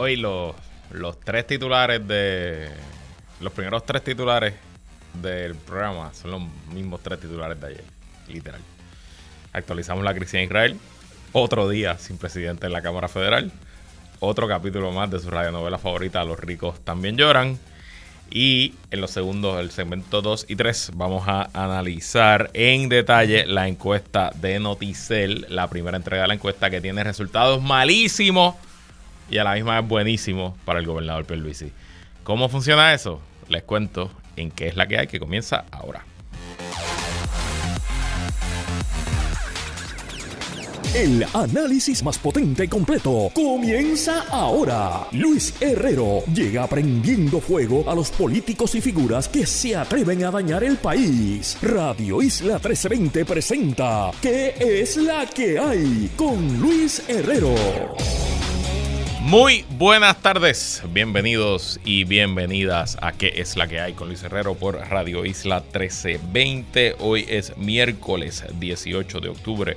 Hoy los, tres titulares de. Los primeros tres titulares del programa son los mismos tres titulares de ayer, literal. Actualizamos la crisis Israel. Otro día sin presidente en la Cámara Federal. Otro capítulo más de su radionovela favorita, Los ricos también lloran. Y en los segundos, el segmento 2 y 3, vamos a analizar en detalle la encuesta de Noticel, la primera entrega de la encuesta que tiene resultados malísimos y a la misma vez buenísimos para el gobernador Pierluisi. ¿Cómo funciona eso? Les cuento en qué es la que hay que comienza ahora. El análisis más potente y completo comienza ahora. Luis Herrero llega prendiendo fuego a los políticos y figuras que se atreven a dañar el país. Radio Isla 1320 presenta ¿Qué es la que hay? con Luis Herrero. Muy buenas tardes, bienvenidos y bienvenidas a ¿Qué es la que hay? con Luis Herrero por Radio Isla 1320. Hoy es miércoles 18 de octubre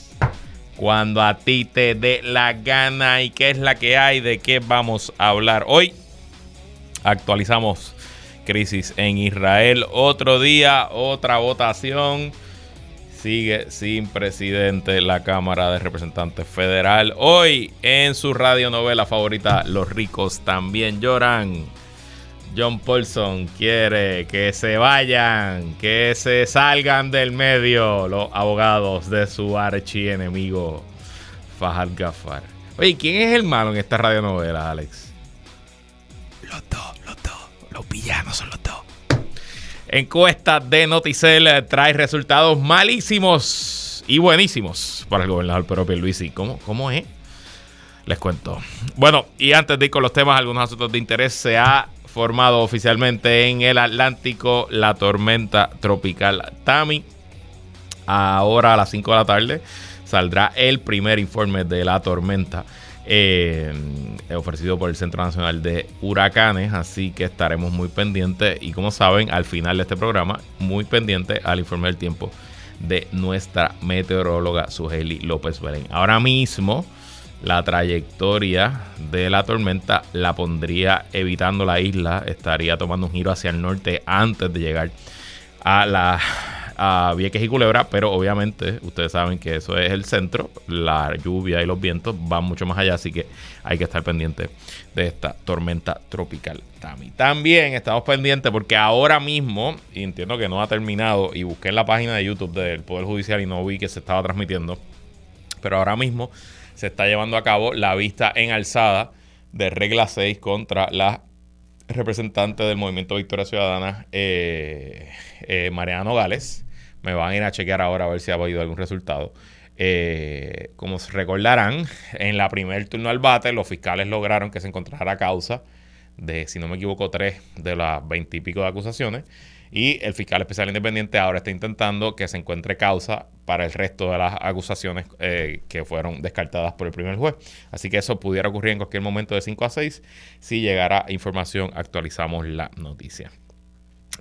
cuando a ti te dé la gana y qué es la que hay, de qué vamos a hablar hoy. Actualizamos crisis en Israel. Otro día, otra votación. Sigue sin presidente la Cámara de Representantes Federal. Hoy en su radionovela favorita, Los ricos también lloran. John Paulson quiere que se vayan, que se salgan del medio los abogados de su archienemigo Fahad Gafar. Oye, ¿quién es el malo en esta radionovela, Alex? Los dos, los dos. Los villanos son los dos. Encuesta de Noticel trae resultados malísimos y buenísimos para el gobernador propio Luisi. ¿Cómo, ¿Cómo es? Les cuento. Bueno, y antes de ir con los temas, algunos asuntos de interés se ha formado oficialmente en el Atlántico la tormenta tropical Tami. Ahora a las 5 de la tarde saldrá el primer informe de la tormenta eh, ofrecido por el Centro Nacional de Huracanes, así que estaremos muy pendientes y como saben al final de este programa muy pendientes al informe del tiempo de nuestra meteoróloga Sugeli López Belén. Ahora mismo la trayectoria de la tormenta la pondría evitando la isla, estaría tomando un giro hacia el norte antes de llegar a la a Vieques y Culebra, pero obviamente ustedes saben que eso es el centro, la lluvia y los vientos van mucho más allá, así que hay que estar pendiente de esta tormenta tropical. También estamos pendientes porque ahora mismo, y entiendo que no ha terminado, y busqué en la página de YouTube del Poder Judicial y no vi que se estaba transmitiendo, pero ahora mismo se está llevando a cabo la vista en alzada de regla 6 contra la representante del movimiento Victoria Ciudadana, eh, eh, Mariano Gales. Me van a ir a chequear ahora a ver si ha habido algún resultado. Eh, como se recordarán, en la primer turno al bate, los fiscales lograron que se encontrara causa de, si no me equivoco, tres de las veintipico de acusaciones. Y el fiscal especial independiente ahora está intentando que se encuentre causa para el resto de las acusaciones eh, que fueron descartadas por el primer juez. Así que eso pudiera ocurrir en cualquier momento de 5 a 6. Si llegara información, actualizamos la noticia.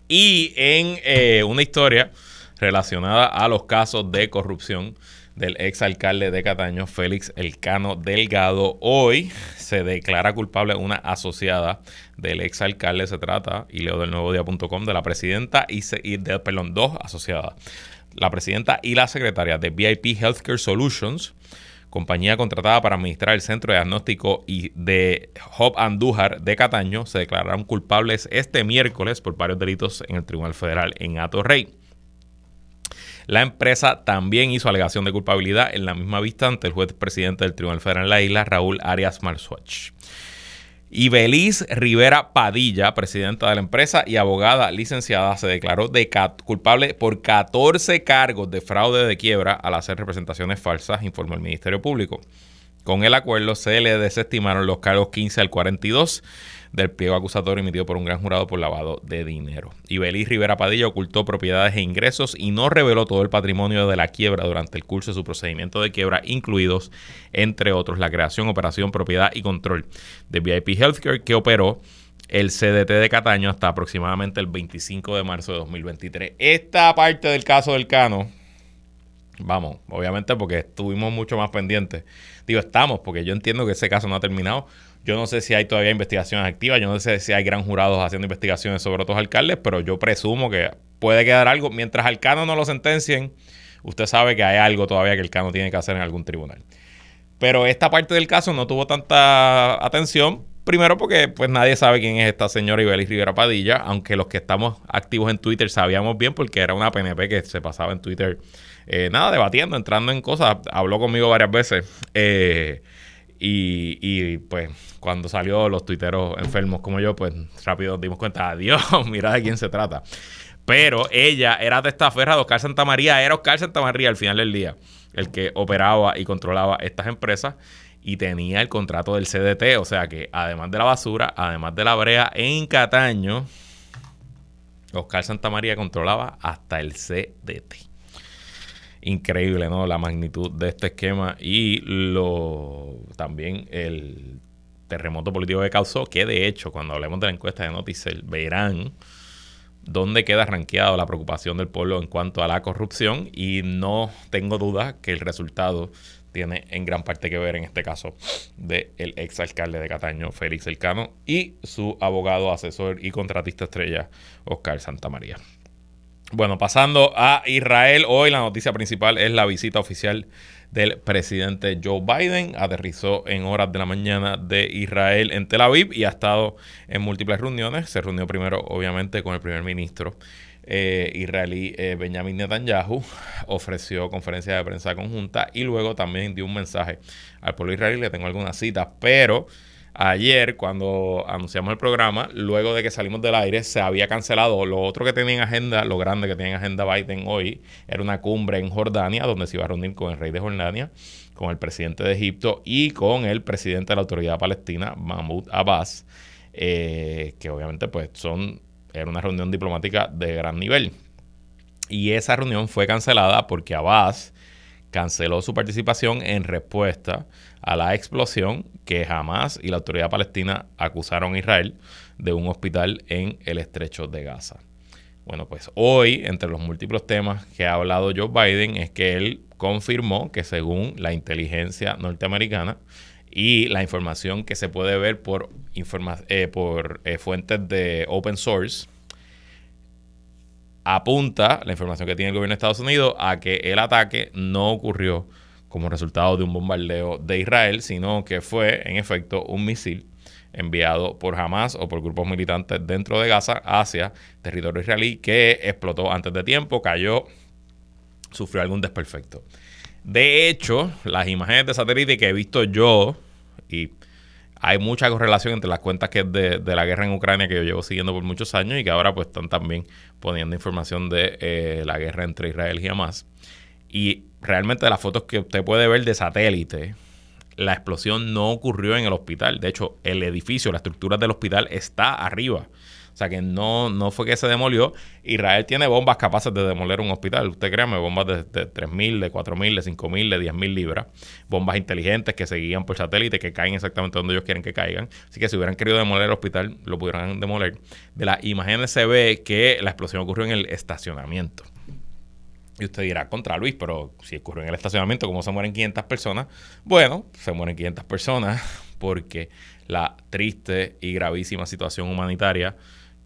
Y en eh, una historia relacionada a los casos de corrupción del exalcalde de Cataño, Félix Elcano Delgado. Hoy se declara culpable una asociada del exalcalde. Se trata, y leo del nuevo día.com, de la presidenta y, y de, perdón, dos asociadas. La presidenta y la secretaria de VIP Healthcare Solutions, compañía contratada para administrar el centro de diagnóstico y de Job Andújar de Cataño, se declararon culpables este miércoles por varios delitos en el Tribunal Federal en Rey. La empresa también hizo alegación de culpabilidad en la misma vista ante el juez presidente del Tribunal Federal en la isla, Raúl Arias Marsuach. Y Beliz Rivera Padilla, presidenta de la empresa y abogada licenciada, se declaró de culpable por 14 cargos de fraude de quiebra al hacer representaciones falsas, informó el Ministerio Público. Con el acuerdo se le desestimaron los cargos 15 al 42 del pliego acusatorio emitido por un gran jurado por lavado de dinero. Ibeliz Rivera Padilla ocultó propiedades e ingresos y no reveló todo el patrimonio de la quiebra durante el curso de su procedimiento de quiebra, incluidos, entre otros, la creación, operación, propiedad y control de VIP Healthcare que operó el CDT de Cataño hasta aproximadamente el 25 de marzo de 2023. Esta parte del caso del Cano, vamos, obviamente porque estuvimos mucho más pendientes. Digo, estamos, porque yo entiendo que ese caso no ha terminado yo no sé si hay todavía investigaciones activas, yo no sé si hay gran jurados haciendo investigaciones sobre otros alcaldes, pero yo presumo que puede quedar algo. Mientras al Cano no lo sentencien, usted sabe que hay algo todavía que el Cano tiene que hacer en algún tribunal. Pero esta parte del caso no tuvo tanta atención. Primero porque pues nadie sabe quién es esta señora Ibelis Rivera Padilla, aunque los que estamos activos en Twitter sabíamos bien porque era una PNP que se pasaba en Twitter, eh, nada, debatiendo, entrando en cosas. Habló conmigo varias veces. Eh, y, pues cuando salió los tuiteros enfermos como yo, pues rápido dimos cuenta, adiós, mira de quién se trata. Pero ella era de esta ferra de Oscar Santa María, era Oscar Santa María al final del día, el que operaba y controlaba estas empresas y tenía el contrato del CDT, o sea que además de la basura, además de la brea en Cataño, Oscar Santa María controlaba hasta el CDT increíble, ¿no? La magnitud de este esquema y lo también el terremoto político que causó, que de hecho, cuando hablemos de la encuesta de Noticel, verán dónde queda ranqueado la preocupación del pueblo en cuanto a la corrupción y no tengo duda que el resultado tiene en gran parte que ver en este caso del ex exalcalde de Cataño, Félix Elcano, y su abogado, asesor y contratista estrella, Oscar Santamaría. Bueno, pasando a Israel, hoy la noticia principal es la visita oficial del presidente Joe Biden. Aterrizó en horas de la mañana de Israel en Tel Aviv y ha estado en múltiples reuniones. Se reunió primero, obviamente, con el primer ministro eh, israelí eh, Benjamin Netanyahu. Ofreció conferencia de prensa conjunta y luego también dio un mensaje al pueblo israelí. Le tengo algunas citas, pero Ayer, cuando anunciamos el programa, luego de que salimos del aire, se había cancelado. Lo otro que tenía en agenda, lo grande que tenía en agenda Biden hoy, era una cumbre en Jordania, donde se iba a reunir con el rey de Jordania, con el presidente de Egipto y con el presidente de la autoridad palestina, Mahmoud Abbas, eh, que obviamente pues son, era una reunión diplomática de gran nivel. Y esa reunión fue cancelada porque Abbas canceló su participación en respuesta a la explosión que jamás y la autoridad palestina acusaron a Israel de un hospital en el estrecho de Gaza. Bueno, pues hoy, entre los múltiples temas que ha hablado Joe Biden, es que él confirmó que según la inteligencia norteamericana y la información que se puede ver por, eh, eh, fuentes de open source, apunta la información que tiene el gobierno de Estados Unidos a que el ataque no ocurrió como resultado de un bombardeo de Israel, sino que fue en efecto un misil enviado por Hamas o por grupos militantes dentro de Gaza hacia territorio israelí que explotó antes de tiempo, cayó, sufrió algún desperfecto. De hecho, las imágenes de satélite que he visto yo, y hay mucha correlación entre las cuentas que es de, la guerra en Ucrania que yo llevo siguiendo por muchos años y que ahora pues están también poniendo información de eh, la guerra entre Israel y Hamas. Y realmente las fotos que usted puede ver de satélite, la explosión no ocurrió en el hospital. De hecho, el edificio, la estructura del hospital está arriba. O sea que no, no fue que se demolió. Israel tiene bombas capaces de demoler un hospital. Usted créame, bombas de, de 3.000, de 4.000, de 5.000, de 10.000 libras. Bombas inteligentes que se guían por satélite, que caen exactamente donde ellos quieren que caigan. Así que si hubieran querido demoler el hospital, lo pudieran demoler. De las imágenes se ve que la explosión ocurrió en el estacionamiento. Y usted dirá, contra Luis, pero si ocurrió en el estacionamiento, ¿cómo se mueren 500 personas? Bueno, se mueren 500 personas porque la triste y gravísima situación humanitaria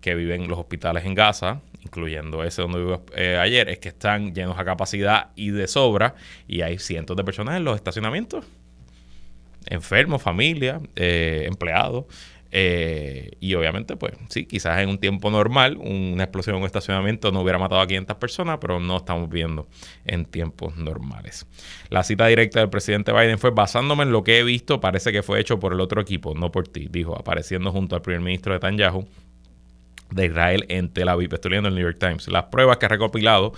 que viven los hospitales en Gaza, incluyendo ese donde vivo eh, ayer, es que están llenos a capacidad y de sobra y hay cientos de personas en los estacionamientos. Enfermos, familia, eh, empleados. Eh, y obviamente, pues sí, quizás en un tiempo normal una explosión en un estacionamiento no hubiera matado a 500 personas, pero no estamos viendo en tiempos normales. La cita directa del presidente Biden fue basándome en lo que he visto, parece que fue hecho por el otro equipo, no por ti, dijo, apareciendo junto al primer ministro Netanyahu de Israel en Tel Aviv. Estoy leyendo el New York Times. Las pruebas que ha recopilado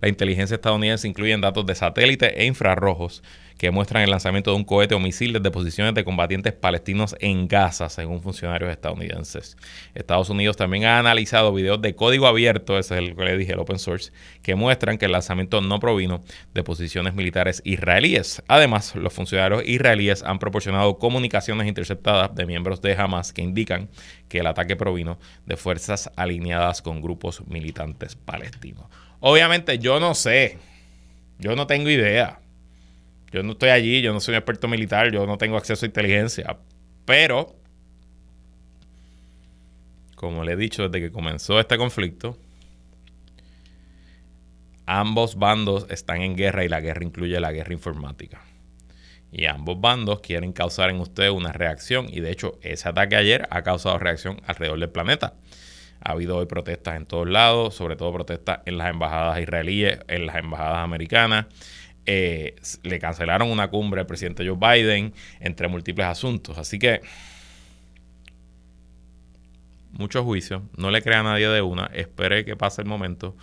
la inteligencia estadounidense incluyen datos de satélite e infrarrojos que muestran el lanzamiento de un cohete o misil desde posiciones de combatientes palestinos en Gaza, según funcionarios estadounidenses. Estados Unidos también ha analizado videos de código abierto, ese es el que le dije, el open source, que muestran que el lanzamiento no provino de posiciones militares israelíes. Además, los funcionarios israelíes han proporcionado comunicaciones interceptadas de miembros de Hamas que indican que el ataque provino de fuerzas alineadas con grupos militantes palestinos. Obviamente yo no sé, yo no tengo idea. Yo no estoy allí, yo no soy un experto militar, yo no tengo acceso a inteligencia. Pero, como le he dicho desde que comenzó este conflicto, ambos bandos están en guerra y la guerra incluye la guerra informática. Y ambos bandos quieren causar en usted una reacción. Y de hecho, ese ataque ayer ha causado reacción alrededor del planeta. Ha habido hoy protestas en todos lados, sobre todo protestas en las embajadas israelíes, en las embajadas americanas. Eh, le cancelaron una cumbre al presidente Joe Biden, entre múltiples asuntos. Así que, mucho juicio, no le crea a nadie de una, espere que pase el momento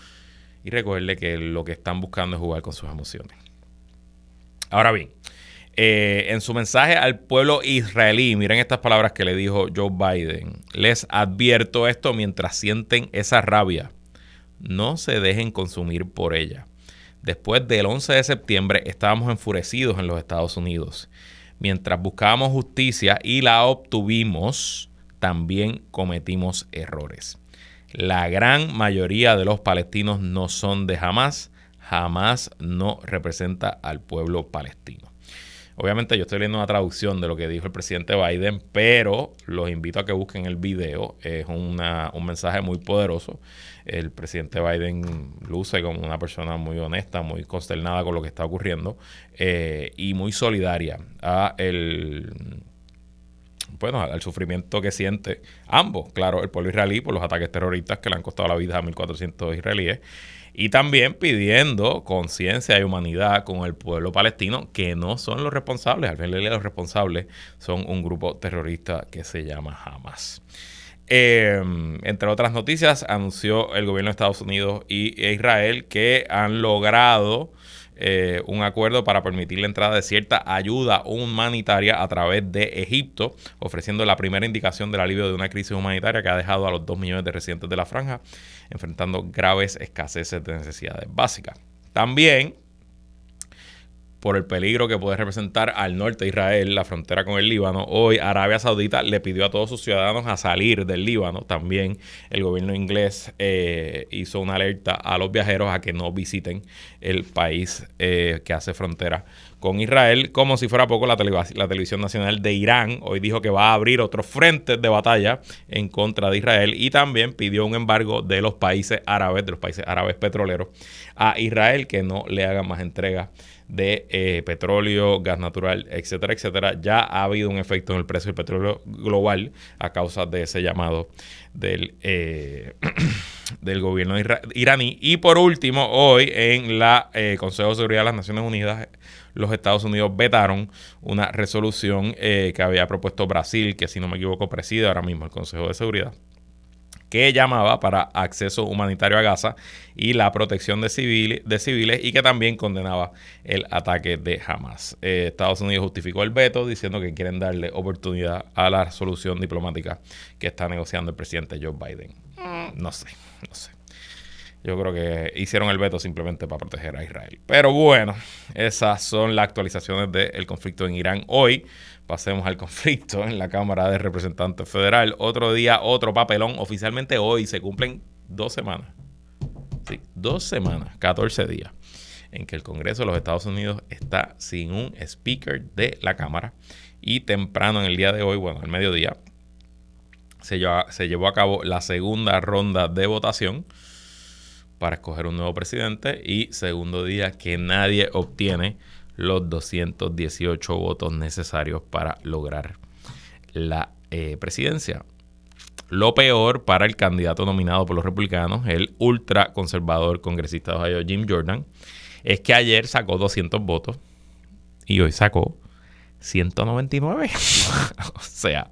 y recuerde que lo que están buscando es jugar con sus emociones. Ahora bien, eh, en su mensaje al pueblo israelí, miren estas palabras que le dijo Joe Biden, les advierto esto mientras sienten esa rabia, no se dejen consumir por ella. Después del 11 de septiembre estábamos enfurecidos en los Estados Unidos. Mientras buscábamos justicia y la obtuvimos, también cometimos errores. La gran mayoría de los palestinos no son de Hamas. Hamas no representa al pueblo palestino. Obviamente yo estoy leyendo una traducción de lo que dijo el presidente Biden, pero los invito a que busquen el video. Es un mensaje muy poderoso. El presidente Biden luce como una persona muy honesta, muy consternada con lo que está ocurriendo eh, y muy solidaria a el bueno, al sufrimiento que siente ambos, claro, el pueblo israelí por los ataques terroristas que le han costado la vida a 1.400 israelíes y también pidiendo conciencia y humanidad con el pueblo palestino, que no son los responsables, al final los responsables son un grupo terrorista que se llama Hamas. Em, entre otras noticias, anunció el gobierno de Estados Unidos y Israel que han logrado eh, un acuerdo para permitir la entrada de cierta ayuda humanitaria a través de Egipto, ofreciendo la primera indicación del alivio de una crisis humanitaria que ha dejado a los dos millones de residentes de la franja enfrentando graves escaseces de necesidades básicas. También por el peligro que puede representar al norte de Israel, la frontera con el Líbano. Hoy Arabia Saudita le pidió a todos sus ciudadanos a salir del Líbano. También el gobierno inglés eh, hizo una alerta a los viajeros a que no visiten el país eh, que hace frontera con Israel. Como si fuera poco, la, televisión nacional de Irán hoy dijo que va a abrir otros frentes de batalla en contra de Israel y también pidió un embargo de los países árabes, de los países árabes petroleros, a Israel que no le hagan más entregas de eh, petróleo, gas natural, etcétera, etcétera, ya ha habido un efecto en el precio del petróleo global a causa de ese llamado del, eh, del gobierno iraní. Y por último, hoy en la eh, Consejo de Seguridad de las Naciones Unidas, los Estados Unidos vetaron una resolución que había propuesto Brasil, que si no me equivoco preside ahora mismo el Consejo de Seguridad que llamaba para acceso humanitario a Gaza y la protección de civiles, de civiles y que también condenaba el ataque de Hamas. Eh, Estados Unidos justificó el veto diciendo que quieren darle oportunidad a la solución diplomática que está negociando el presidente Joe Biden. Mm. No sé, no sé. Yo creo que hicieron el veto simplemente para proteger a Israel. Pero bueno, esas son las actualizaciones del conflicto en Irán hoy pasemos al conflicto en la Cámara de Representantes Federal. Otro día, otro papelón. Oficialmente hoy se cumplen dos semanas. Sí, dos semanas, 14 días, en que el Congreso de los Estados Unidos está sin un speaker de la Cámara. Y temprano en el día de hoy, bueno, al mediodía, se se llevó a cabo la segunda ronda de votación para escoger un nuevo presidente y segundo día que nadie obtiene los 218 votos necesarios para lograr la eh, presidencia. Lo peor para el candidato nominado por los republicanos, el ultra conservador congresista de Ohio, Jim Jordan, es que ayer sacó 200 votos y hoy sacó 199. o sea,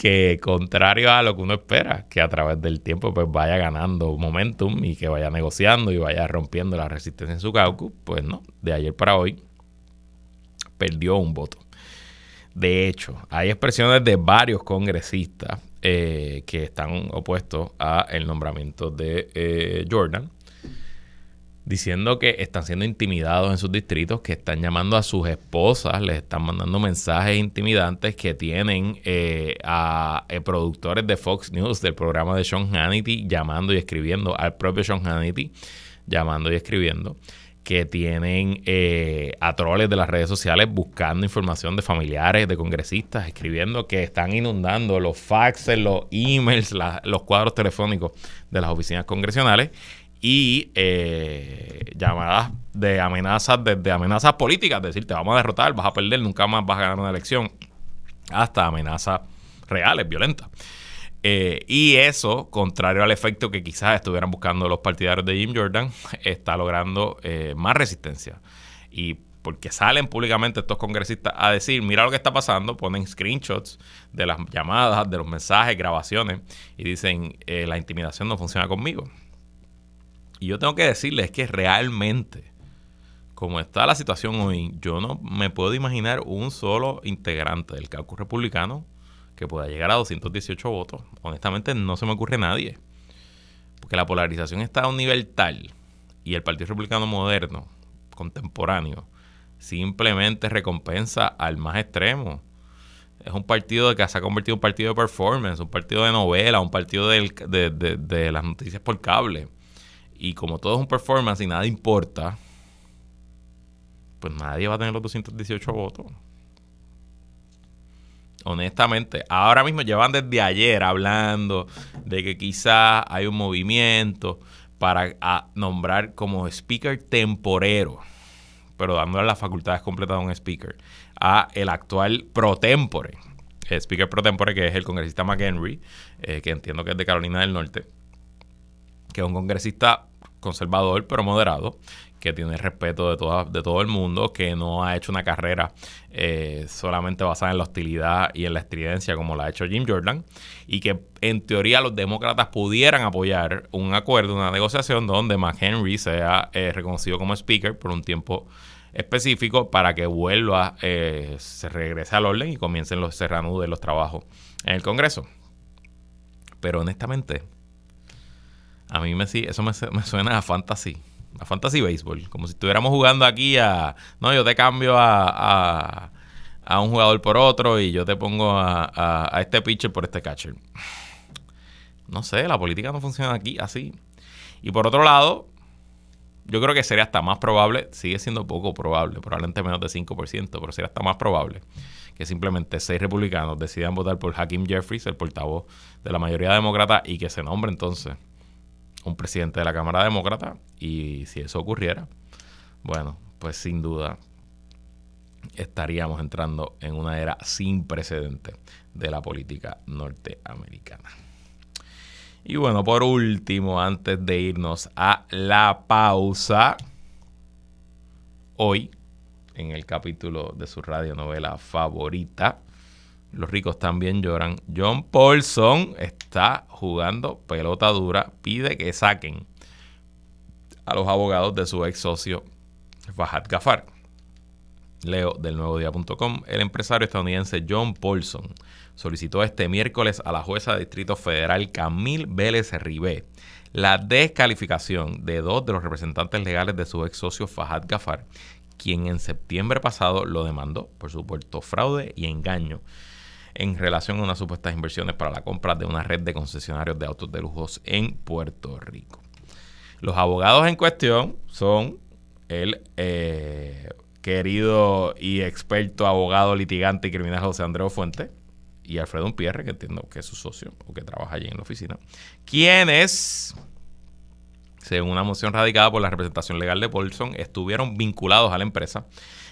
que contrario a lo que uno espera, que a través del tiempo pues vaya ganando momentum y que vaya negociando y vaya rompiendo la resistencia en su caucus, pues no, de ayer para hoy perdió un voto. De hecho, hay expresiones de varios congresistas eh, que están opuestos a el nombramiento de eh, Jordan diciendo que están siendo intimidados en sus distritos, que están llamando a sus esposas, les están mandando mensajes intimidantes que tienen eh, a eh, productores de Fox News del programa de Sean Hannity llamando y escribiendo, al propio Sean Hannity llamando y escribiendo que tienen eh, a troles de las redes sociales buscando información de familiares, de congresistas, escribiendo que están inundando los faxes, los emails, los cuadros telefónicos de las oficinas congresionales y eh, llamadas de amenazas, desde amenazas políticas, decir, te vamos a derrotar, vas a perder, nunca más vas a ganar una elección, hasta amenazas reales, violentas. Eh, y eso, contrario al efecto que quizás estuvieran buscando los partidarios de Jim Jordan, está logrando eh, más resistencia. Y porque salen públicamente estos congresistas a decir, mira lo que está pasando, ponen screenshots de las llamadas, de los mensajes, grabaciones, y dicen, la intimidación no funciona conmigo. Y yo tengo que decirles que realmente, como está la situación hoy, yo no me puedo imaginar un solo integrante del caucus republicano que pueda llegar a 218 votos. Honestamente, no se me ocurre nadie. Porque la polarización está a un nivel tal y el Partido Republicano moderno, contemporáneo, simplemente recompensa al más extremo. Es un partido que se ha convertido en un partido de performance, un partido de novela, un partido de, de las noticias por cable y como todo es un performance y nada importa, pues nadie va a tener los 218 votos. Honestamente, ahora mismo llevan desde ayer hablando de que quizás hay un movimiento para nombrar como speaker temporero, pero dándole las facultades completas a un speaker, a el actual pro tempore, el speaker pro tempore que es el congresista McHenry, eh, que entiendo que es de Carolina del Norte, que es un congresista conservador pero moderado, que tiene respeto de, toda, de todo el mundo, que no ha hecho una carrera eh, solamente basada en la hostilidad y en la estridencia como la ha hecho Jim Jordan, y que en teoría los demócratas pudieran apoyar un acuerdo, una negociación donde McHenry sea eh, reconocido como speaker por un tiempo específico para que vuelva, eh, se regrese al orden y comiencen los, se de los trabajos en el Congreso. Pero honestamente, a mí me eso me, suena a fantasy. A fantasy baseball. Como si estuviéramos jugando aquí a. No, yo te cambio a, a, un jugador por otro y yo te pongo a, a, este pitcher por este catcher. No sé, la política no funciona aquí así. Y por otro lado, yo creo que sería hasta más probable, sigue siendo poco probable, probablemente menos de 5%, pero sería hasta más probable que simplemente seis republicanos decidan votar por Hakim Jeffries, el portavoz de la mayoría demócrata, y que se nombre entonces un presidente de la Cámara Demócrata y si eso ocurriera, bueno, pues sin duda estaríamos entrando en una era sin precedente de la política norteamericana. Y bueno, por último, antes de irnos a la pausa, hoy, en el capítulo de su radionovela favorita, los ricos también lloran. John Paulson está jugando pelota dura. Pide que saquen a los abogados de su ex socio Fahad Gafar. Leo del nuevo día.com. El empresario estadounidense John Paulson solicitó este miércoles a la jueza de Distrito Federal Camille Vélez Ribé la descalificación de dos de los representantes legales de su ex socio Fahad Gafar, quien en septiembre pasado lo demandó por supuesto fraude y engaño en relación a unas supuestas inversiones para la compra de una red de concesionarios de autos de lujos en Puerto Rico. Los abogados en cuestión son el eh, querido y experto abogado litigante y criminal José Andrés Fuente y Alfredo Umpierre, que entiendo que es su socio o que trabaja allí en la oficina, quienes, según una moción radicada por la representación legal de Paulson, estuvieron vinculados a la empresa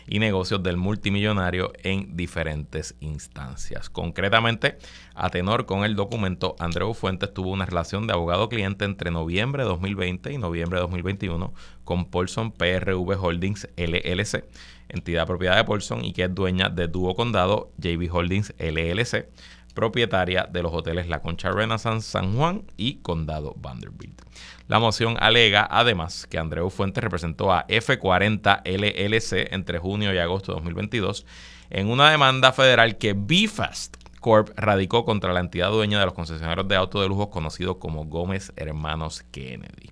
y negocios del multimillonario en diferentes instancias. Concretamente, a tenor con el documento, Andreu Fuentes tuvo una relación de abogado-cliente entre noviembre de 2020 y noviembre de 2021 con Paulson PRV Holdings LLC, entidad propiedad de Paulson y que es dueña de Dúo Condado JB Holdings LLC, propietaria de los hoteles La Concha Renaissance San Juan y Condado Vanderbilt. La moción alega además que Andreu Fuentes representó a F40 LLC entre junio y agosto de 2022 en una demanda federal que BFAST Corp radicó contra la entidad dueña de los concesionarios de autos de lujo conocido como Gómez Hermanos Kennedy.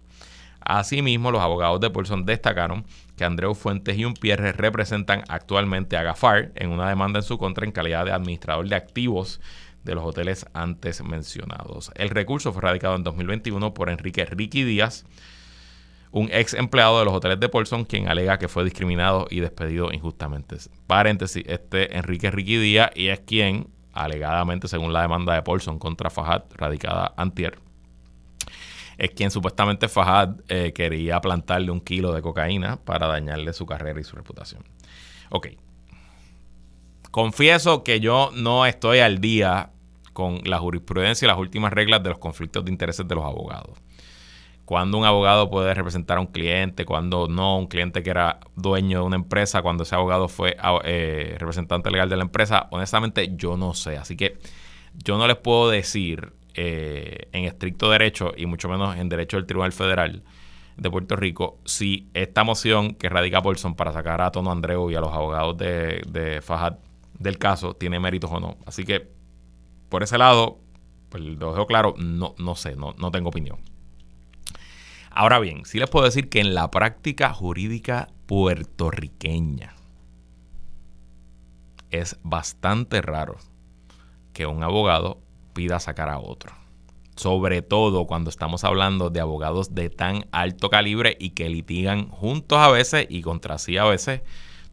Asimismo, los abogados de Paulson destacaron que Andreu Fuentes y un Pierre representan actualmente a Gafar en una demanda en su contra en calidad de administrador de activos de los hoteles antes mencionados. El recurso fue radicado en 2021 por Enrique Ricky Díaz, un ex empleado de los hoteles de Paulson, quien alega que fue discriminado y despedido injustamente. Paréntesis, este Enrique Ricky Díaz y es quien, alegadamente, según la demanda de Paulson contra Fajad, radicada antier, es quien supuestamente Fajad eh, quería plantarle un kilo de cocaína para dañarle su carrera y su reputación. Ok. Confieso que yo no estoy al día con la jurisprudencia y las últimas reglas de los conflictos de intereses de los abogados. Cuando un abogado puede representar a un cliente, cuando no, un cliente que era dueño de una empresa, cuando ese abogado fue eh, representante legal de la empresa, honestamente yo no sé. Así que yo no les puedo decir eh, en estricto derecho y mucho menos en derecho del Tribunal Federal de Puerto Rico si esta moción que radica Paulson para sacar a Tono Andreu y a los abogados de, de Fajad del caso tiene méritos o no. Así que por ese lado, pues lo dejo claro, no, no sé, no, no tengo opinión. Ahora bien, sí les puedo decir que en la práctica jurídica puertorriqueña es bastante raro que un abogado pida sacar a otro. Sobre todo cuando estamos hablando de abogados de tan alto calibre y que litigan juntos a veces y contra sí a veces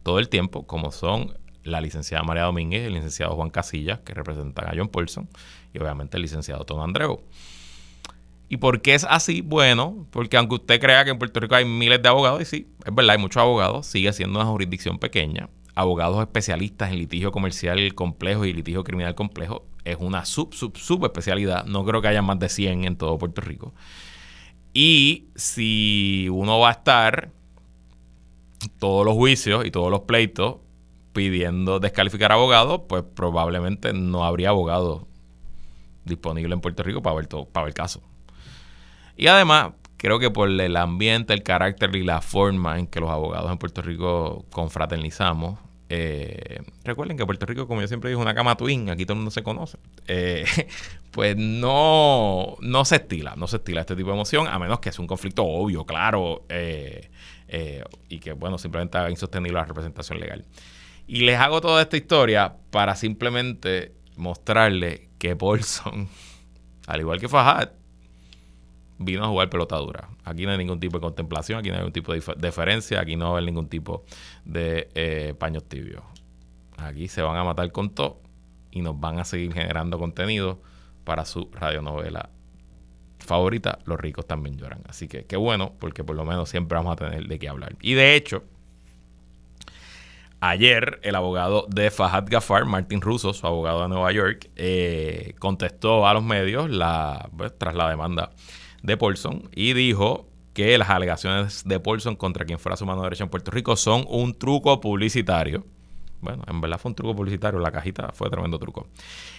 todo el tiempo, como son la licenciada María Domínguez y el licenciado Juan Casillas, que representan a John Paulson, y obviamente el licenciado Tom Andreu. ¿Y por qué es así? Bueno, porque aunque usted crea que en Puerto Rico hay miles de abogados, y sí, es verdad, hay muchos abogados, sigue siendo una jurisdicción pequeña. Abogados especialistas en litigio comercial complejo y litigio criminal complejo es una sub, sub, sub especialidad. No creo que haya más de 100 en todo Puerto Rico. Y si uno va a estar todos los juicios y todos los pleitos pidiendo descalificar abogados, pues probablemente no habría abogado disponible en Puerto Rico para ver, todo, para ver el caso. Y además, creo que por el ambiente, el carácter y la forma en que los abogados en Puerto Rico confraternizamos, eh, recuerden que Puerto Rico, como yo siempre digo, es una cama twin, aquí todo el mundo se conoce. Eh, pues no, no se estila, no se estila este tipo de emoción, a menos que sea un conflicto obvio, claro, eh, y que, bueno, simplemente haga insostenible la representación legal. Y les hago toda esta historia para simplemente mostrarle que Paulson, al igual que Fajad, vino a jugar pelota dura. Aquí no hay ningún tipo de contemplación, aquí no hay ningún tipo de deferencia, aquí no va a haber ningún tipo de eh, paños tibios. Aquí se van a matar con todo y nos van a seguir generando contenido para su radionovela favorita, Los ricos también lloran. Así que qué bueno, porque por lo menos siempre vamos a tener de qué hablar. Y de hecho, Ayer, el abogado de Fahad Gafar, Martin Russo, su abogado de Nueva York, eh, contestó a los medios pues, tras la demanda de Paulson y dijo que las alegaciones de Paulson contra quien fuera su mano derecha en Puerto Rico son un truco publicitario. Bueno, en verdad fue un truco publicitario, la cajita fue tremendo truco.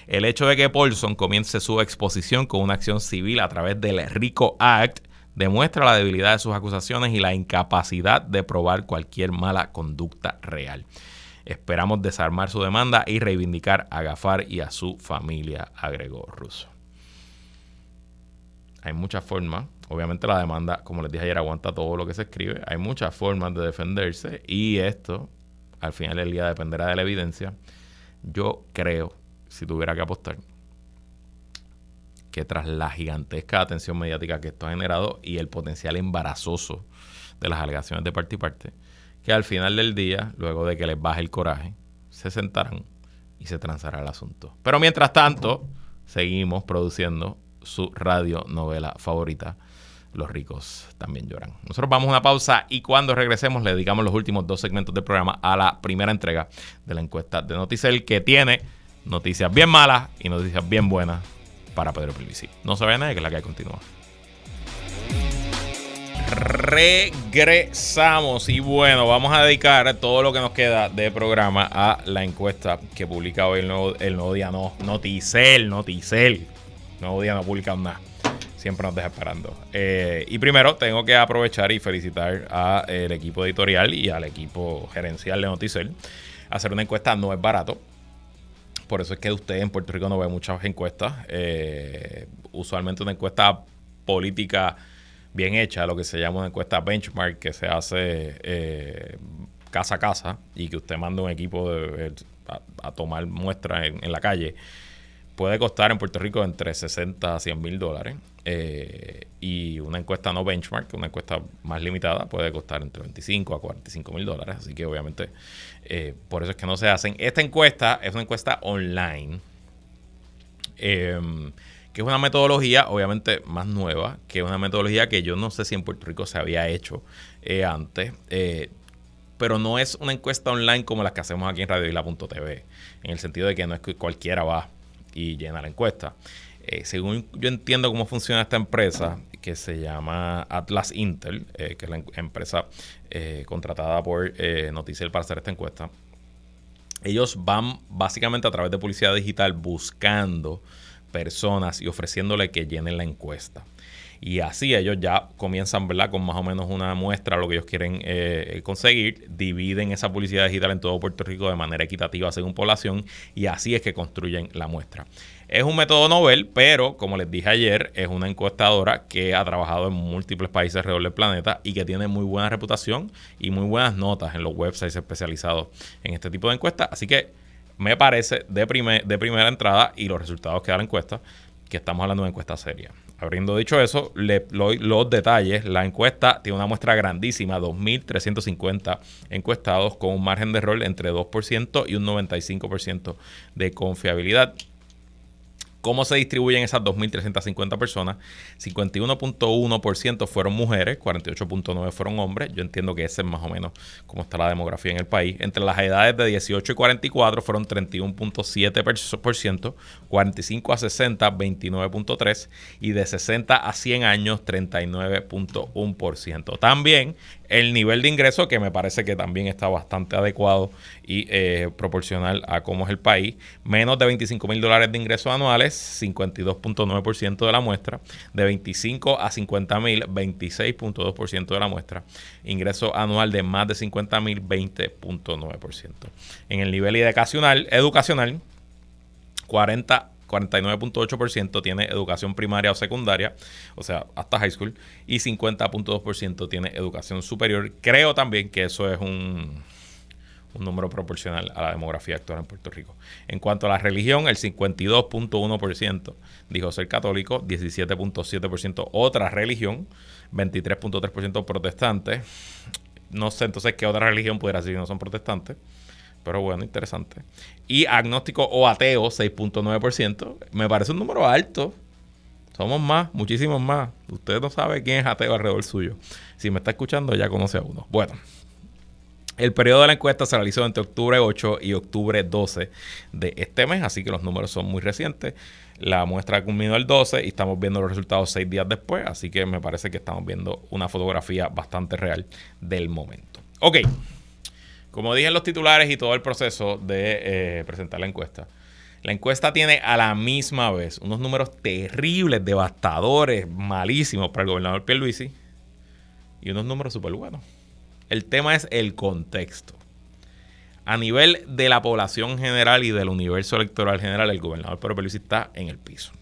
El hecho de que Paulson comience su exposición con una acción civil a través del RICO Act demuestra la debilidad de sus acusaciones y la incapacidad de probar cualquier mala conducta real. Esperamos desarmar su demanda y reivindicar a Gafar y a su familia, agregó Russo. Hay muchas formas. Obviamente la demanda, como les dije ayer, aguanta todo lo que se escribe. Hay muchas formas de defenderse y esto, al final del día, dependerá de la evidencia. Yo creo, si tuviera que apostar, que tras la gigantesca atención mediática que esto ha generado y el potencial embarazoso de las alegaciones de parte y parte, que al final del día, luego de que les baje el coraje, se sentarán y se transará el asunto. Pero mientras tanto, seguimos produciendo su radionovela favorita, Los ricos también lloran. Nosotros vamos a una pausa y cuando regresemos le dedicamos los últimos dos segmentos del programa a la primera entrega de la encuesta de Noticel que tiene noticias bien malas y noticias bien buenas para Pedro Pelici. No se vaya nadie que la que continúa. regresamos y bueno, vamos a dedicar todo lo que nos queda de programa a la encuesta que publica hoy el nuevo, el nuevo día, no, Noticel, Noticel. Nuevo día no publica nada. Siempre nos deja esperando. Eh, y primero tengo que aprovechar y felicitar al equipo editorial y al equipo gerencial de Noticel. Hacer una encuesta no es barato. Por eso es que usted en Puerto Rico no ve muchas encuestas. Eh, usualmente una encuesta política bien hecha, lo que se llama una encuesta benchmark que se hace eh, casa a casa y que usted manda un equipo a, tomar muestras en, la calle, puede costar en Puerto Rico entre 60 a 100 mil dólares. Eh, y una encuesta no benchmark, una encuesta más limitada, puede costar entre 25 a 45 mil dólares. Así que obviamente eh, por eso es que no se hacen. Esta encuesta es una encuesta online. Eh, que es una metodología obviamente más nueva, que es una metodología que yo no sé si en Puerto Rico se había hecho eh, antes, pero no es una encuesta online como las que hacemos aquí en Radio Isla.tv, en el sentido de que no es que cualquiera va y llena la encuesta. Eh, según yo entiendo cómo funciona esta empresa, que se llama Atlas Intel, que es la em-, empresa contratada por Noticiel para hacer esta encuesta, ellos van básicamente a través de publicidad digital buscando personas y ofreciéndole que llenen la encuesta. Y así ellos ya comienzan, ¿verdad? Con más o menos una muestra de lo que ellos quieren eh, conseguir. Dividen esa publicidad digital en todo Puerto Rico de manera equitativa según población. Y así es que construyen la muestra. Es un método novel, pero como les dije ayer, es una encuestadora que ha trabajado en múltiples países alrededor del planeta y que tiene muy buena reputación y muy buenas notas en los websites especializados en este tipo de encuestas. Así que me parece de, de primera entrada y los resultados que da la encuesta, que estamos hablando de una encuesta seria. Habiendo dicho eso, le doy los detalles. La encuesta tiene una muestra grandísima, 2.350 encuestados con un margen de error entre 2% y un 95% de confiabilidad. ¿Cómo se distribuyen esas 2.350 personas? 51.1% fueron mujeres, 48.9% fueron hombres. Yo entiendo que ese es más o menos cómo está la demografía en el país. Entre las edades de 18 y 44 fueron 31.7%, 45 a 60, 29.3% y de 60 a 100 años, 39.1%. También el nivel de ingreso, que me parece que también está bastante adecuado y eh, proporcional a cómo es el país. Menos de 25 mil dólares de ingresos anuales, 52.9% de la muestra. De 25 a 50 mil, 26.2% de la muestra. Ingreso anual de más de 50 mil, 20.9%. En el nivel educacional, educacional 40 49.8% tiene educación primaria o secundaria, o sea, hasta high school, y 50.2% tiene educación superior. Creo también que eso es un, número proporcional a la demografía actual en Puerto Rico. En cuanto a la religión, el 52.1% dijo ser católico, 17.7% otra religión, 23.3% protestantes. No sé entonces qué otra religión pudiera ser si no son protestantes. Pero bueno, interesante. Y agnóstico o ateo, 6.9%. Me parece un número alto. Somos más, muchísimos más. Usted no sabe quién es ateo alrededor suyo. Si me está escuchando, ya conoce a uno. Bueno, el periodo de la encuesta se realizó entre octubre 8 y octubre 12 de este mes, así que los números son muy recientes. La muestra culminó el 12 y estamos viendo los resultados seis días después, así que me parece que estamos viendo una fotografía bastante real del momento. Ok. Como dije en los titulares y todo el proceso de eh, presentar la encuesta, la encuesta tiene a la misma vez unos números terribles, devastadores, malísimos para el gobernador Pierluisi y unos números súper buenos. El tema es el contexto. A nivel de la población general y del universo electoral general, el gobernador Pedro Pierluisi está en el piso.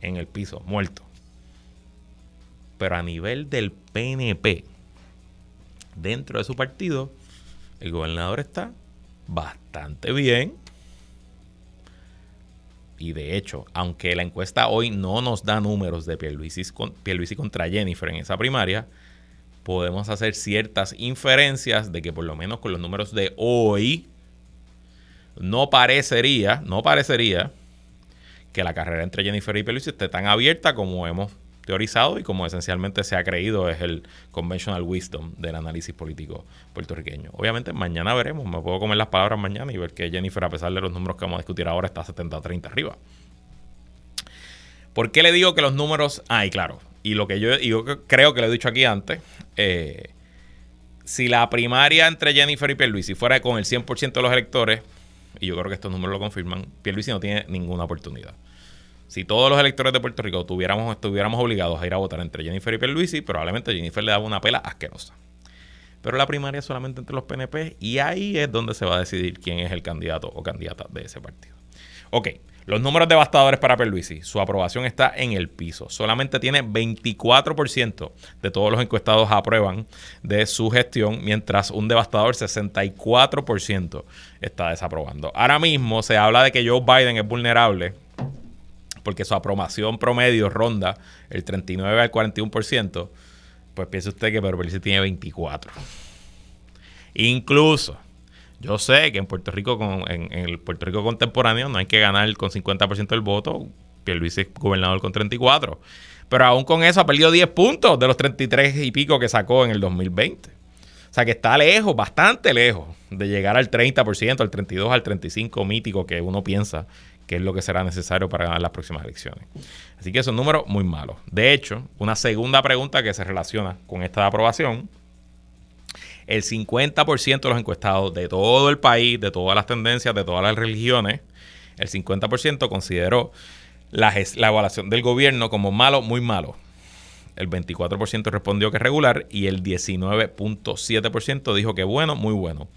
En el piso, muerto. Pero a nivel del PNP, dentro de su partido, el gobernador está bastante bien. Y de hecho, aunque la encuesta hoy no nos da números de Pierluisi, Pierluisi contra Jennifer en esa primaria, podemos hacer ciertas inferencias de que por lo menos con los números de hoy no parecería, no parecería que la carrera entre Jennifer y Pierluisi esté tan abierta como hemos teorizado y como esencialmente se ha creído es el conventional wisdom del análisis político puertorriqueño. Obviamente mañana veremos, me puedo comer las palabras mañana y ver que Jennifer, a pesar de los números que vamos a discutir ahora, está 70-30 arriba. ¿Por qué le digo que los números... Ah, y claro, y lo que yo, yo creo que lo he dicho aquí antes, eh, si la primaria entre Jennifer y Pierluisi fuera con el 100% de los electores, y yo creo que estos números lo confirman, Pierluisi no tiene ninguna oportunidad. Si todos los electores de Puerto Rico tuviéramos, estuviéramos obligados a ir a votar entre Jennifer y Pierluisi, probablemente Jennifer le daba una pela asquerosa. Pero la primaria es solamente entre los PNP y ahí es donde se va a decidir quién es el candidato o candidata de ese partido. Ok, los números devastadores para Perluisi. Su aprobación está en el piso. Solamente tiene 24% de todos los encuestados aprueban de su gestión, mientras un devastador 64% está desaprobando. Ahora mismo se habla de que Joe Biden es vulnerable porque su aprobación promedio ronda el 39 al 41%. Pues piense usted que Perluisi tiene 24. Incluso yo sé que en Puerto Rico, con, en, el Puerto Rico contemporáneo, no hay que ganar con 50% del voto. Luis es gobernador con 34. Pero aún con eso ha perdido 10 puntos de los 33 y pico que sacó en el 2020. O sea que está lejos, bastante lejos, de llegar al 30%, al 32, al 35 mítico que uno piensa que es lo que será necesario para ganar las próximas elecciones. Así que son números muy malos. De hecho, una segunda pregunta que se relaciona con esta aprobación el 50% de los encuestados de todo el país, de todas las tendencias, de todas las religiones, el 50% consideró la, la evaluación del gobierno como malo, muy malo. El 24% respondió que regular y el 19.7% dijo que bueno, muy bueno.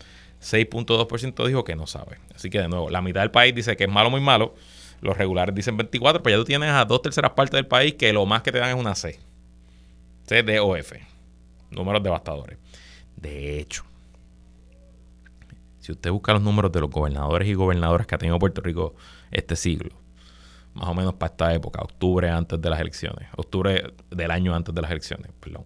6.2% dijo que no sabe. Así que de nuevo, la mitad del país dice que es malo, muy malo. Los regulares dicen 24, pero ya tú tienes a dos terceras partes del país que lo más que te dan es una C. C, D o F. Números devastadores. De hecho, si usted busca los números de los gobernadores y gobernadoras que ha tenido Puerto Rico este siglo, más o menos para esta época, octubre antes de las elecciones, octubre del año antes de las elecciones, perdón,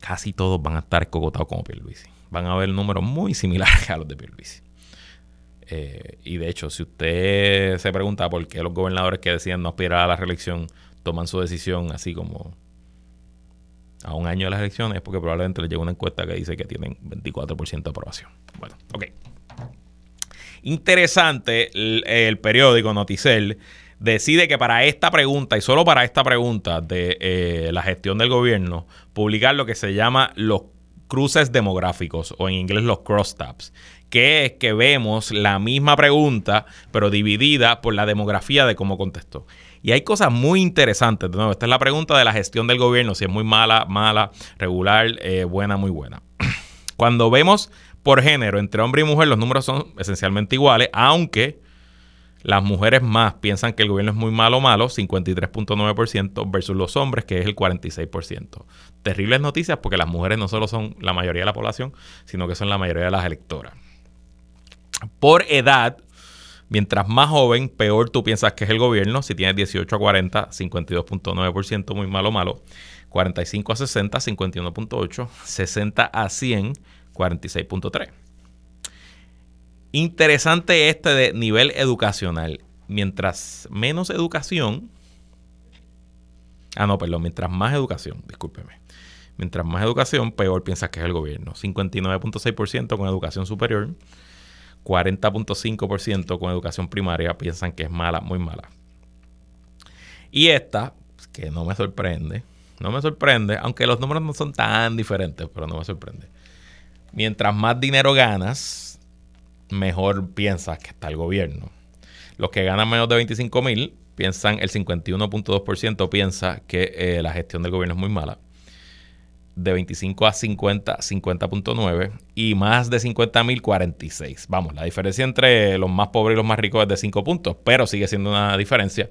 casi todos van a estar escogotados como Pierluisi. Van a haber números muy similares a los de Pierluisi. Eh, y de hecho, si usted se pregunta por qué los gobernadores que deciden no aspirar a la reelección toman su decisión así como a un año de las elecciones porque probablemente les llega una encuesta que dice que tienen 24% de aprobación. Bueno, ok. Interesante, el, periódico Noticel decide que para esta pregunta y solo para esta pregunta de eh, la gestión del gobierno, publicar lo que se llama los cruces demográficos o en inglés los crosstabs, que es que vemos la misma pregunta pero dividida por la demografía de cómo contestó. Y hay cosas muy interesantes. De nuevo, esta es la pregunta de la gestión del gobierno, si es muy mala, mala, regular, eh, buena, muy buena. Cuando vemos por género entre hombre y mujer, los números son esencialmente iguales, aunque las mujeres más piensan que el gobierno es muy malo, malo, 53.9% versus los hombres, que es el 46%. Terribles noticias porque las mujeres no solo son la mayoría de la población, sino que son la mayoría de las electoras. Por edad, Mientras más joven, peor tú piensas que es el gobierno. Si tienes 18 a 40, 52.9%, muy malo, malo. 45 a 60, 51.8. 60 a 100, 46.3. Interesante este de nivel educacional. Mientras menos educación. Ah, no, perdón. Mientras más educación, discúlpeme. Mientras más educación, peor piensas que es el gobierno. 59.6% con educación superior. 40.5% con educación primaria piensan que es mala, muy mala. Y esta, que no me sorprende, no me sorprende, aunque los números no son tan diferentes, pero no me sorprende. Mientras más dinero ganas, mejor piensas que está el gobierno. Los que ganan menos de 25 mil, piensan, el 51.2% piensa que eh, la gestión del gobierno es muy mala de 25 a 50, 50.9 y más de 50 mil, 46. Vamos, la diferencia entre los más pobres y los más ricos es de 5 puntos, pero sigue siendo una diferencia.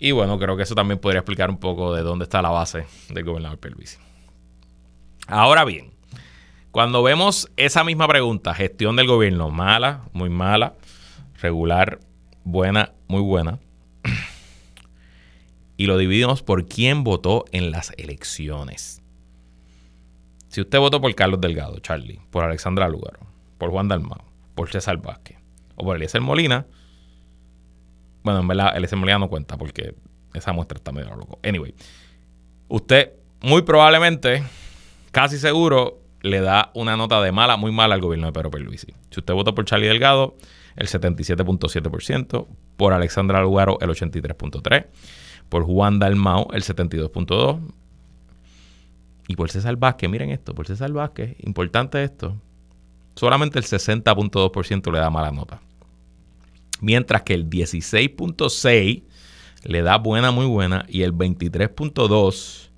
Y bueno, creo que eso también podría explicar un poco de dónde está la base del gobernador Pelvisi. Ahora bien, cuando vemos esa misma pregunta, gestión del gobierno, mala, muy mala, regular, buena, muy buena, y lo dividimos por quién votó en las elecciones. Si usted votó por Carlos Delgado, Charlie, por Alexandra Lugaro, por Juan Dalmao, por César Vázquez o por Eliezer Molina, bueno, en verdad, Eliezer Molina no cuenta porque esa muestra está medio loco. Anyway, usted muy probablemente, casi seguro, le da una nota de mala, muy mala al gobierno de Pedro Pierluisi. Si usted votó por Charlie Delgado, el 77.7%, por Alexandra Lugaro, el 83.3%, Por Juan Dalmao, el 72.2. Y por César Vázquez, miren esto, por César Vázquez, importante esto, solamente el 60.2% le da mala nota. Mientras que el 16.6 le da buena, muy buena, y el 23.2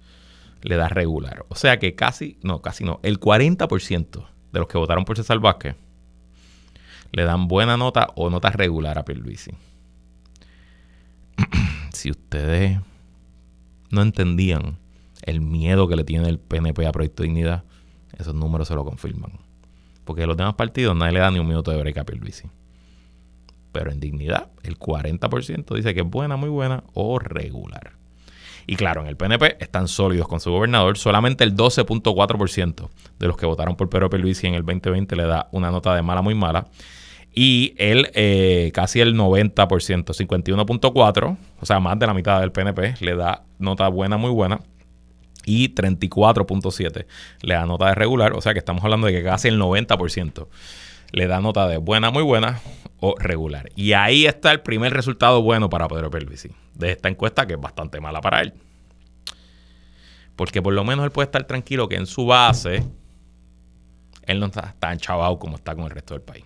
le da regular. O sea que casi, no, casi no, el 40% de los que votaron por César Vázquez le dan buena nota o nota regular a Pierluisi. si ustedes no entendían el miedo que le tiene el PNP a Proyecto de Dignidad, esos números se lo confirman. Porque los demás partidos nadie le da ni un minuto de break a Pierluisi. Pero en dignidad, el 40% dice que es buena, muy buena o regular. Y claro, en el PNP están sólidos con su gobernador. Solamente el 12.4% de los que votaron por Pedro Pierluisi en el 2020 le da una nota de mala, muy mala. Y él, eh, casi el 90%, 51.4%, o sea, más de la mitad del PNP, le da nota buena, muy buena. Y 34.7% le da nota de regular. O sea que estamos hablando de que casi el 90% le da nota de buena, muy buena regular. Y ahí está el primer resultado bueno para Pedro Pierluisi de esta encuesta que es bastante mala para él. Porque por lo menos él puede estar tranquilo que en su base él no está tan chavado como está con el resto del país.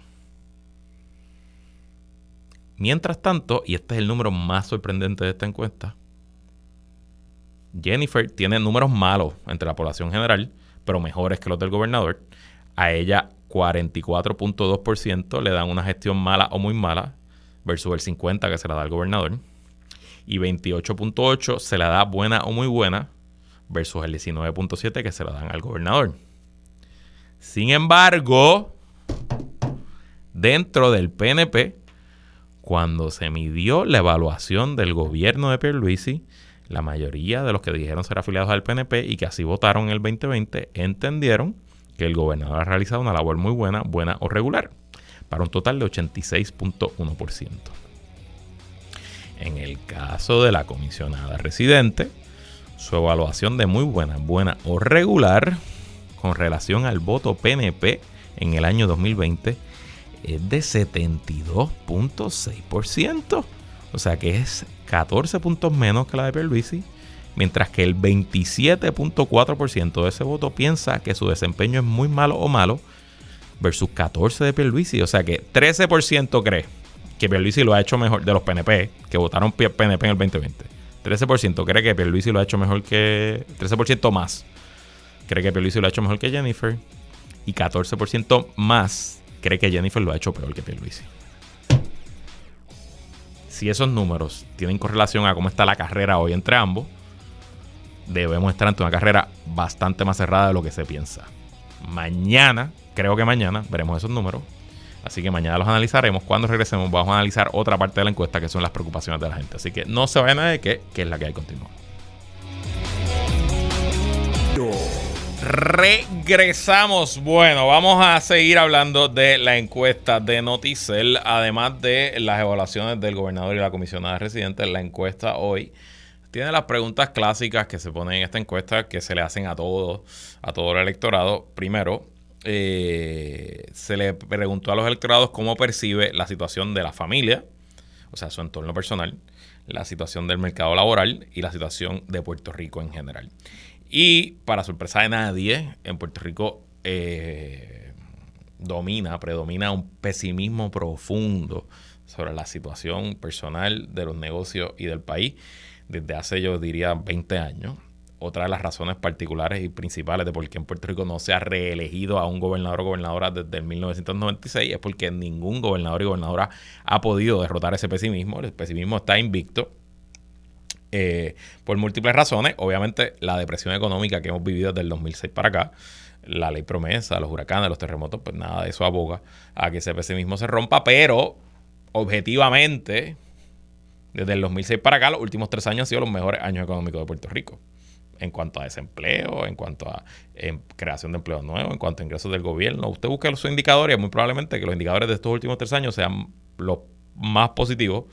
Mientras tanto, y este es el número más sorprendente de esta encuesta, Jennifer tiene números malos entre la población general, pero mejores que los del gobernador. A ella 44.2% le dan una gestión mala o muy mala, versus el 50% que se la da al gobernador. Y 28.8% se la da buena o muy buena, versus el 19.7% que se la dan al gobernador. Sin embargo, dentro del PNP, cuando se midió la evaluación del gobierno de Pierluisi, la mayoría de los que dijeron ser afiliados al PNP y que así votaron en el 2020 entendieron que el gobernador ha realizado una labor muy buena, buena o regular, para un total de 86.1%. En el caso de la comisionada residente, su evaluación de muy buena, buena o regular con relación al voto PNP en el año 2020 es de 72.6%. O sea que es 14 puntos menos que la de Pierluisi mientras que el 27.4% de ese voto piensa que su desempeño es muy malo o malo, versus 14% de Pierluisi. O sea que 13% cree que Pierluisi lo ha hecho mejor de los PNP, que votaron PNP en el 2020. 13% cree que Pierluisi lo ha hecho mejor que... 13% más cree que Pierluisi lo ha hecho mejor que Jennifer. Y 14% más cree que Jennifer lo ha hecho peor que Pierluisi. Si esos números tienen correlación a cómo está la carrera hoy entre ambos, debemos estar ante una carrera bastante más cerrada de lo que se piensa. Mañana, creo que mañana, veremos esos números. Así que mañana los analizaremos. Cuando regresemos vamos a analizar otra parte de la encuesta que son las preocupaciones de la gente. Así que no se vayan a de qué, que es la que hay continúa. Regresamos. Bueno, vamos a seguir hablando de la encuesta de Noticel, además de las evaluaciones del gobernador y la comisionada residente. La encuesta hoy tiene las preguntas clásicas que se ponen en esta encuesta que se le hacen a todos, a todo el electorado. Primero, eh, se le preguntó a los electorados cómo percibe la situación de la familia, o sea, su entorno personal, la situación del mercado laboral y la situación de Puerto Rico en general. Y para sorpresa de nadie, en Puerto Rico eh, domina, predomina un pesimismo profundo sobre la situación personal de los negocios y del país desde hace, yo diría, 20 años. Otra de las razones particulares y principales de por qué en Puerto Rico no se ha reelegido a un gobernador o gobernadora desde el 1996 es porque ningún gobernador y gobernadora ha podido derrotar ese pesimismo. El pesimismo está invicto. Eh, por múltiples razones. Obviamente, la depresión económica que hemos vivido desde el 2006 para acá, la ley promesa, los huracanes, los terremotos, pues nada de eso aboga a que ese pesimismo se rompa, pero objetivamente, desde el 2006 para acá, los últimos tres años han sido los mejores años económicos de Puerto Rico. En cuanto a desempleo, en cuanto a creación de empleos nuevos, en cuanto a ingresos del gobierno. Usted busca los indicadores muy probablemente que los indicadores de estos últimos tres años sean los más positivos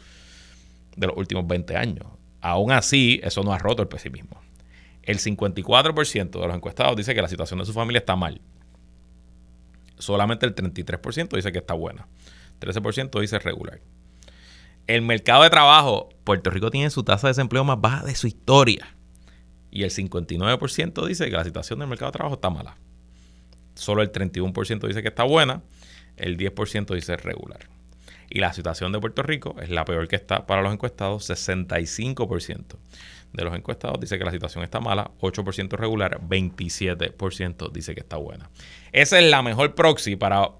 de los últimos 20 años. Aún así, eso no ha roto el pesimismo. El 54% de los encuestados dice que la situación de su familia está mal. Solamente el 33% dice que está buena. 13% dice regular. El mercado de trabajo, Puerto Rico tiene su tasa de desempleo más baja de su historia. Y el 59% dice que la situación del mercado de trabajo está mala. Solo el 31% dice que está buena, el 10% dice regular. Y la situación de Puerto Rico es la peor que está para los encuestados, 65% de los encuestados dice que la situación está mala, 8% regular, 27% dice que está buena. Esa es la mejor proxy para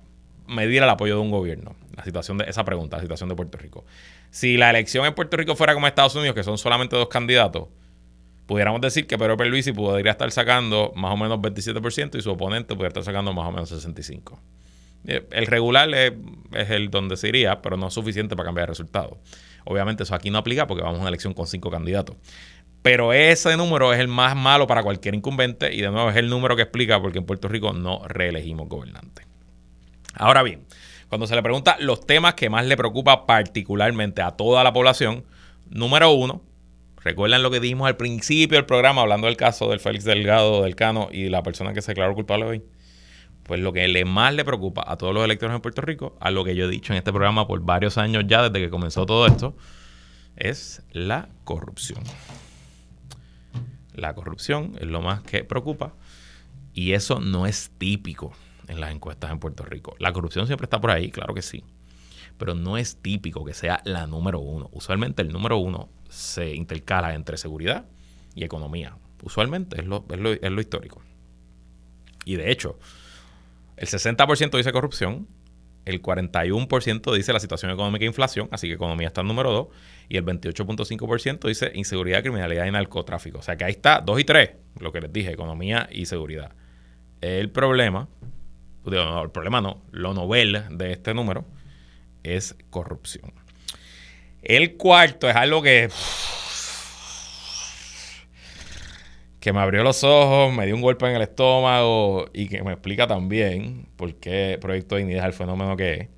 medir el apoyo de un gobierno. La situación de esa pregunta, la situación de Puerto Rico. Si la elección en Puerto Rico fuera como Estados Unidos, que son solamente dos candidatos, pudiéramos decir que Pedro Perluisi podría estar sacando más o menos 27% y su oponente podría estar sacando más o menos 65%. Eh, el regular es, el donde se iría, pero no es suficiente para cambiar el resultado. Obviamente eso aquí no aplica porque vamos a una elección con cinco candidatos. Pero ese número es el más malo para cualquier incumbente y de nuevo es el número que explica porque en Puerto Rico no reelegimos gobernantes. Ahora bien, cuando se le pregunta los temas que más le preocupa particularmente a toda la población, número uno, recuerdan lo que dijimos al principio del programa hablando del caso del Félix Delgado, del Cano y la persona que se declaró culpable hoy. Pues lo que le más le preocupa a todos los electores en Puerto Rico, a lo que yo he dicho en este programa por varios años ya desde que comenzó todo esto, es la corrupción. La corrupción es lo más que preocupa y eso no es típico en las encuestas en Puerto Rico. La corrupción siempre está por ahí, claro que sí, pero no es típico que sea la número uno. Usualmente el número uno se intercala entre seguridad y economía. Usualmente es lo, es lo, histórico. Y de hecho, el 60% dice corrupción, el 41% dice la situación económica e inflación, así que economía está en número 2, y el 28.5% dice inseguridad, criminalidad y narcotráfico. O sea que ahí está, 2 y 3, lo que les dije, economía y seguridad. El problema el problema no, lo novel de este número es corrupción. El cuarto es algo que que me abrió los ojos, me dio un golpe en el estómago y que me explica también por qué Proyecto Dignidad es el fenómeno que es.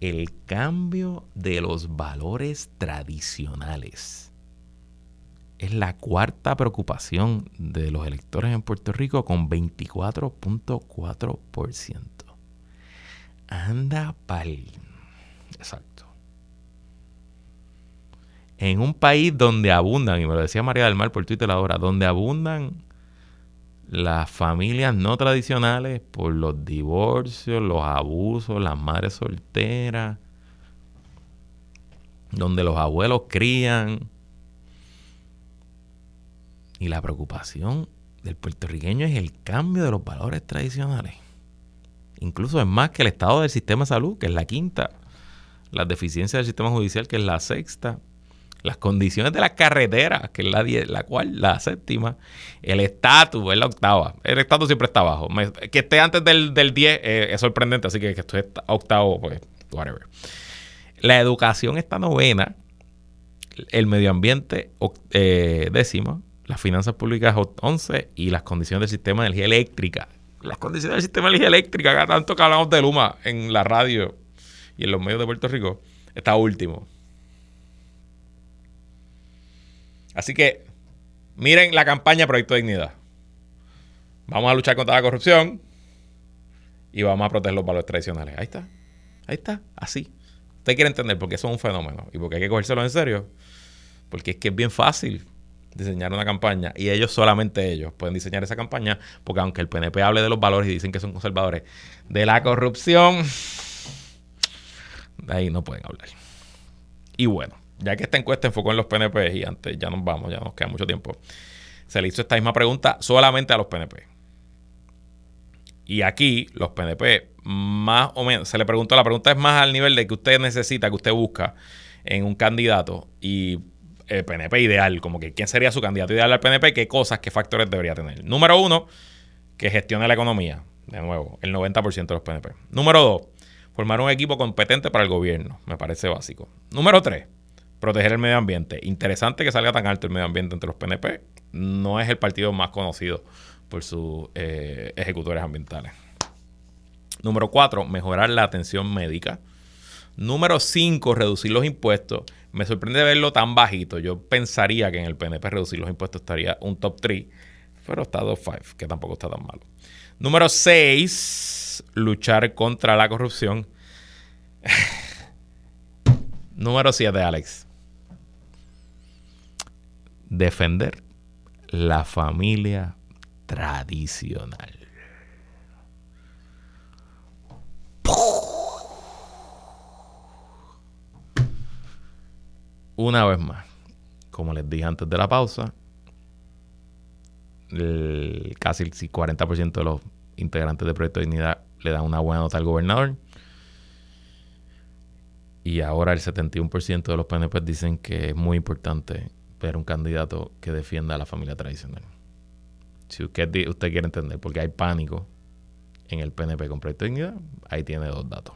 El cambio de los valores tradicionales es la cuarta preocupación de los electores en Puerto Rico con 24.4%. Anda pal. Exacto. En un país donde abundan, y me lo decía María del Mar por Twitter ahora, donde abundan las familias no tradicionales por los divorcios, los abusos, las madres solteras, donde los abuelos crían y la preocupación del puertorriqueño es el cambio de los valores tradicionales. Incluso es más que el estado del sistema de salud, que es la quinta, las deficiencias del sistema judicial, que es la sexta, las condiciones de las carreteras, que es la, la cual, la séptima, el estatus es la octava. El estatus siempre está abajo. que esté antes del, del 10 eh, es sorprendente, así que que esté octavo, pues, whatever. La educación está novena, el medio ambiente eh, décima, las finanzas públicas 11 y las condiciones del sistema de energía eléctrica. Las condiciones del sistema de energía eléctrica, tanto que hablamos de Luma en la radio y en los medios de Puerto Rico, está último. Así que miren la campaña Proyecto Dignidad. Vamos a luchar contra la corrupción y vamos a proteger los valores tradicionales. Ahí está. Ahí está. Así. Usted quiere entender por qué eso es un fenómeno y por qué hay que cogérselo en serio. Porque es que es bien fácil diseñar una campaña y ellos solamente ellos pueden diseñar esa campaña porque aunque el PNP hable de los valores y dicen que son conservadores, de la corrupción, de ahí no pueden hablar. Y bueno, ya que esta encuesta enfocó en los PNP y antes ya nos vamos, ya nos queda mucho tiempo, se le hizo esta misma pregunta solamente a los PNP. Y aquí los PNP más o menos, se le preguntó, la pregunta es más al nivel de que usted necesita, que usted busca en un candidato y PNP ideal, como que quién sería su candidato ideal al PNP, qué cosas, qué factores debería tener. Número uno, que gestione la economía. De nuevo, el 90% de los PNP. Número dos, formar un equipo competente para el gobierno. Me parece básico. Número tres, proteger el medio ambiente. Interesante que salga tan alto el medio ambiente entre los PNP. No es el partido más conocido por sus eh, ejecutores ambientales. Número cuatro, mejorar la atención médica. Número cinco, reducir los impuestos. Me sorprende verlo tan bajito. Yo pensaría que en el PNP reducir los impuestos estaría un top 3, pero está 2-5, que tampoco está tan malo. Número 6, luchar contra la corrupción. Número 7, Alex. Defender la familia tradicional. Una vez más, como les dije antes de la pausa, casi el 40% de los integrantes de Proyecto de Dignidad le dan una buena nota al gobernador. Y ahora el 71% de los PNP dicen que es muy importante ver un candidato que defienda a la familia tradicional. Si usted, quiere entender, porque hay pánico en el PNP con Proyecto de Dignidad, ahí tiene dos datos.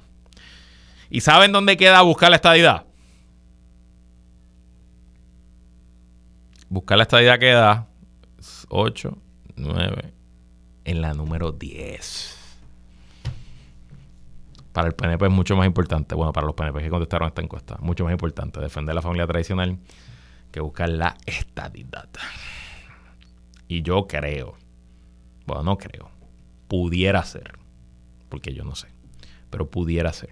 ¿Y saben dónde queda buscar la estadidad? Buscar la estadidad queda 8, 9, en la número 10. Para el PNP es mucho más importante, bueno, para los PNP que contestaron esta encuesta, mucho más importante defender la familia tradicional que buscar la estadidad. Y yo creo, bueno, no creo, pudiera ser, porque yo no sé, pero pudiera ser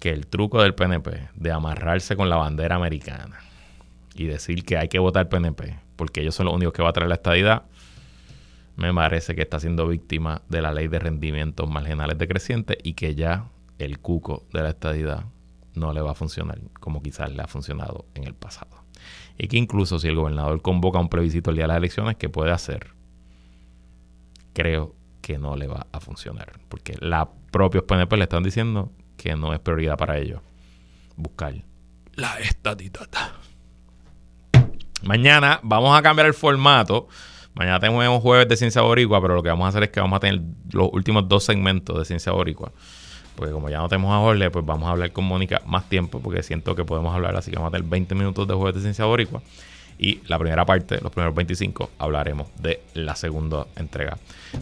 que el truco del PNP de amarrarse con la bandera americana y decir que hay que votar PNP porque ellos son los únicos que van a traer la estadidad, me parece que está siendo víctima de la ley de rendimientos marginales decrecientes y que ya el cuco de la estadidad no le va a funcionar como quizás le ha funcionado en el pasado. Y que incluso si el gobernador convoca un plebiscito el día de las elecciones, que puede hacer, creo que no le va a funcionar. Porque los propios PNP le están diciendo que no es prioridad para ellos buscar la estadidad. Mañana vamos a cambiar el formato. Mañana tenemos jueves de Ciencia Boricua, pero lo que vamos a hacer es que vamos a tener los últimos dos segmentos de Ciencia Boricua. Porque como ya no tenemos a Jorge, pues vamos a hablar con Mónica más tiempo, porque siento que podemos hablar, así que vamos a tener 20 minutos de jueves de Ciencia Boricua. Y la primera parte, los primeros 25, hablaremos de la segunda entrega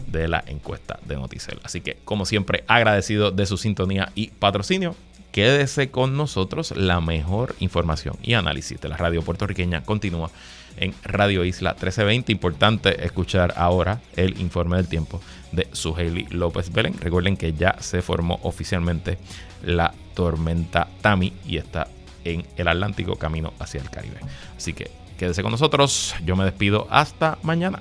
de la encuesta de Noticel. Así que, como siempre, agradecido de su sintonía y patrocinio quédese con nosotros. La mejor información y análisis de la radio puertorriqueña continúa en Radio Isla 1320. Importante escuchar ahora el informe del tiempo de Suheili López Belén. Recuerden que ya se formó oficialmente la tormenta Tami y está en el Atlántico camino hacia el Caribe. Así que quédese con nosotros. Yo me despido hasta mañana.